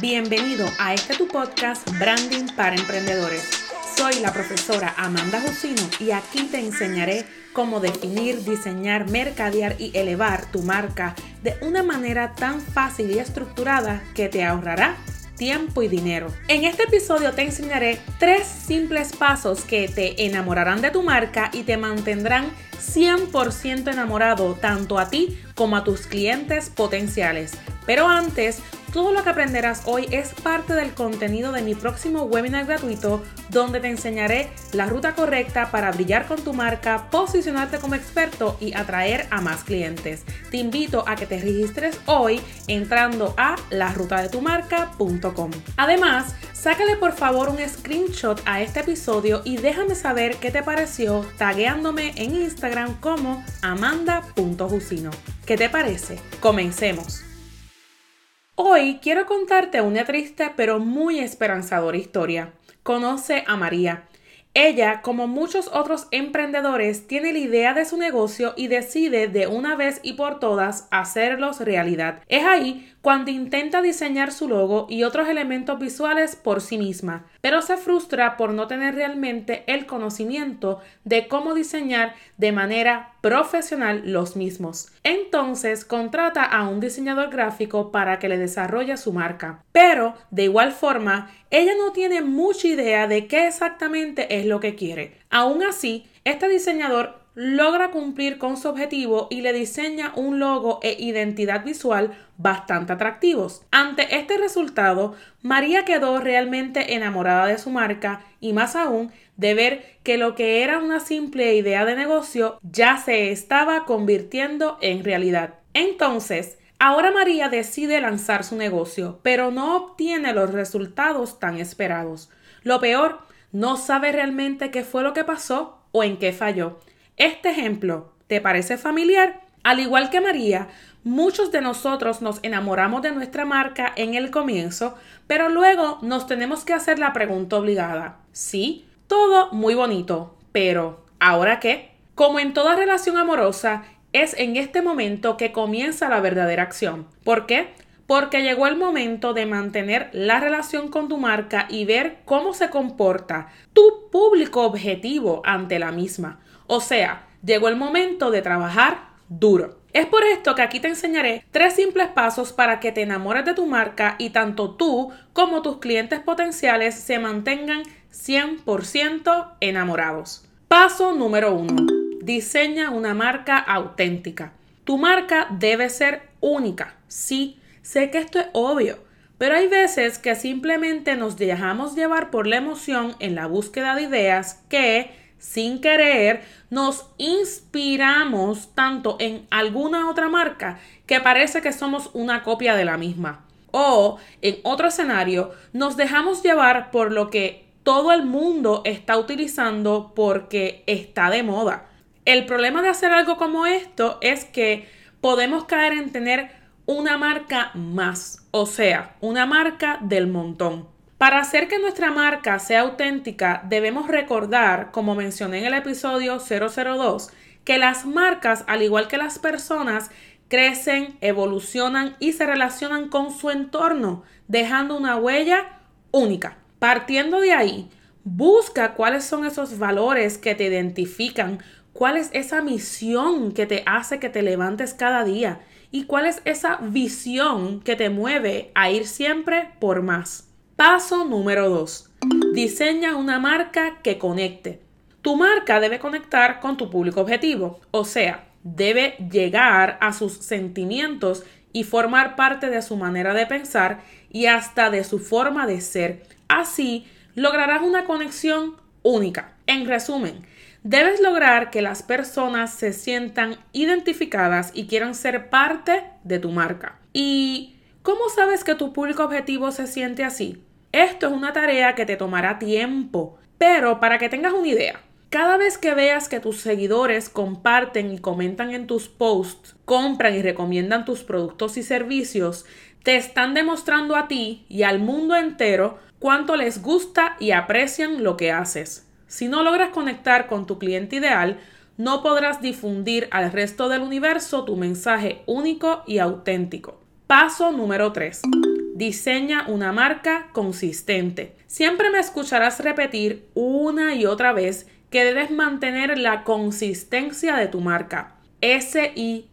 Bienvenido a este tu podcast Branding para Emprendedores. Soy la profesora Amanda Jusino y aquí te enseñaré cómo definir, diseñar, mercadear y elevar tu marca de una manera tan fácil y estructurada que te ahorrará tiempo y dinero. En este episodio te enseñaré tres simples pasos que te enamorarán de tu marca y te mantendrán 100% enamorado tanto a ti como a tus clientes potenciales. Pero antes, todo lo que aprenderás hoy es parte del contenido de mi próximo webinar gratuito donde te enseñaré la ruta correcta para brillar con tu marca, posicionarte como experto y atraer a más clientes. Te invito a que te registres hoy entrando a larutadetumarca.com. Además, sácale por favor un screenshot a este episodio y déjame saber qué te pareció tagueándome en Instagram como amanda.jusino. ¿Qué te parece? Comencemos. Hoy quiero contarte una triste pero muy esperanzadora historia. Conoce a María. Ella, como muchos otros emprendedores, tiene la idea de su negocio y decide de una vez y por todas hacerlos realidad. Es ahí cuando intenta diseñar su logo y otros elementos visuales por sí misma, pero se frustra por no tener realmente el conocimiento de cómo diseñar de manera profesional los mismos. Entonces contrata a un diseñador gráfico para que le desarrolle su marca. Pero, de igual forma, ella no tiene mucha idea de qué exactamente es lo que quiere. Aún así, este diseñador logra cumplir con su objetivo y le diseña un logo e identidad visual bastante atractivos. Ante este resultado, María quedó realmente enamorada de su marca y más aún de ver que lo que era una simple idea de negocio ya se estaba convirtiendo en realidad. Entonces, ahora María decide lanzar su negocio, pero no obtiene los resultados tan esperados. Lo peor, no sabe realmente qué fue lo que pasó o en qué falló. Este ejemplo, ¿te parece familiar? Al igual que María, muchos de nosotros nos enamoramos de nuestra marca en el comienzo, pero luego nos tenemos que hacer la pregunta obligada. Sí, todo muy bonito, pero ¿ahora qué? Como en toda relación amorosa, es en este momento que comienza la verdadera acción. ¿Por qué? Porque llegó el momento de mantener la relación con tu marca y ver cómo se comporta tu público objetivo ante la misma. O sea, llegó el momento de trabajar duro. Es por esto que aquí te enseñaré tres simples pasos para que te enamores de tu marca y tanto tú como tus clientes potenciales se mantengan 100% enamorados. Paso número uno. Diseña una marca auténtica. Tu marca debe ser única. Sí, sé que esto es obvio, pero hay veces que simplemente nos dejamos llevar por la emoción en la búsqueda de ideas que sin querer, nos inspiramos tanto en alguna otra marca que parece que somos una copia de la misma. O, en otro escenario, nos dejamos llevar por lo que todo el mundo está utilizando porque está de moda. El problema de hacer algo como esto es que podemos caer en tener una marca más, o sea, una marca del montón. Para hacer que nuestra marca sea auténtica, debemos recordar, como mencioné en el episodio 002, que las marcas, al igual que las personas, crecen, evolucionan y se relacionan con su entorno, dejando una huella única. Partiendo de ahí, busca cuáles son esos valores que te identifican, cuál es esa misión que te hace que te levantes cada día y cuál es esa visión que te mueve a ir siempre por más. Paso número 2. Diseña una marca que conecte. Tu marca debe conectar con tu público objetivo, o sea, debe llegar a sus sentimientos y formar parte de su manera de pensar y hasta de su forma de ser. Así lograrás una conexión única. En resumen, debes lograr que las personas se sientan identificadas y quieran ser parte de tu marca. ¿Y cómo sabes que tu público objetivo se siente así? Esto es una tarea que te tomará tiempo, pero para que tengas una idea, cada vez que veas que tus seguidores comparten y comentan en tus posts, compran y recomiendan tus productos y servicios, te están demostrando a ti y al mundo entero cuánto les gusta y aprecian lo que haces. Si no logras conectar con tu cliente ideal, no podrás difundir al resto del universo tu mensaje único y auténtico. Paso número 3. Diseña una marca consistente. Siempre me escucharás repetir una y otra vez que debes mantener la consistencia de tu marca. S-I-E-M-P-R-E.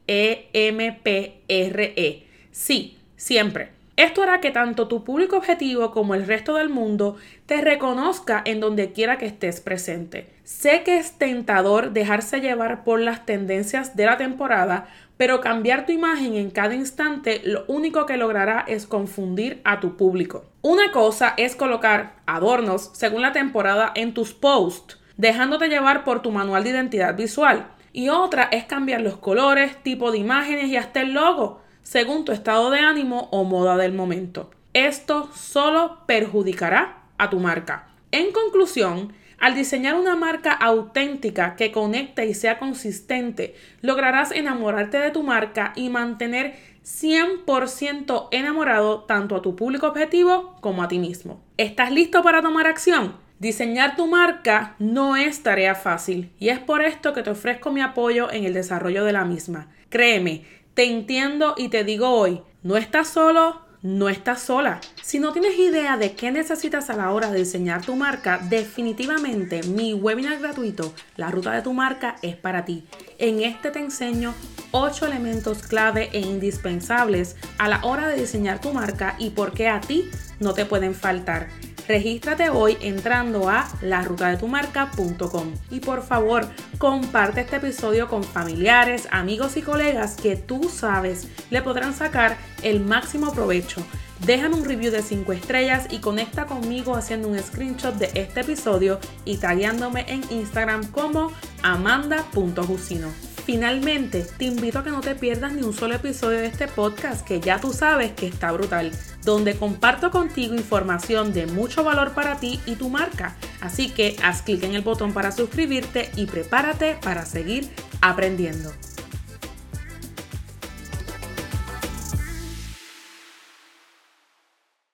-E. Sí, siempre. Esto hará que tanto tu público objetivo como el resto del mundo te reconozca en donde quiera que estés presente. Sé que es tentador dejarse llevar por las tendencias de la temporada, pero cambiar tu imagen en cada instante lo único que logrará es confundir a tu público. Una cosa es colocar adornos según la temporada en tus posts, dejándote llevar por tu manual de identidad visual. Y otra es cambiar los colores, tipo de imágenes y hasta el logo según tu estado de ánimo o moda del momento. Esto solo perjudicará a tu marca. En conclusión, al diseñar una marca auténtica que conecte y sea consistente, lograrás enamorarte de tu marca y mantener 100% enamorado tanto a tu público objetivo como a ti mismo. ¿Estás listo para tomar acción? Diseñar tu marca no es tarea fácil y es por esto que te ofrezco mi apoyo en el desarrollo de la misma. Créeme, te entiendo y te digo hoy, no estás solo, no estás sola. Si no tienes idea de qué necesitas a la hora de diseñar tu marca, definitivamente mi webinar gratuito, La Ruta de tu Marca, es para ti. En este te enseño 8 elementos clave e indispensables a la hora de diseñar tu marca y por qué a ti no te pueden faltar. Regístrate hoy entrando a larutadetumarca.com y por favor comparte este episodio con familiares, amigos y colegas que tú sabes le podrán sacar el máximo provecho. Déjame un review de 5 estrellas y conecta conmigo haciendo un screenshot de este episodio y tagueándome en Instagram como amanda.jusino. Finalmente, te invito a que no te pierdas ni un solo episodio de este podcast que ya tú sabes que está brutal, donde comparto contigo información de mucho valor para ti y tu marca. Así que haz clic en el botón para suscribirte y prepárate para seguir aprendiendo.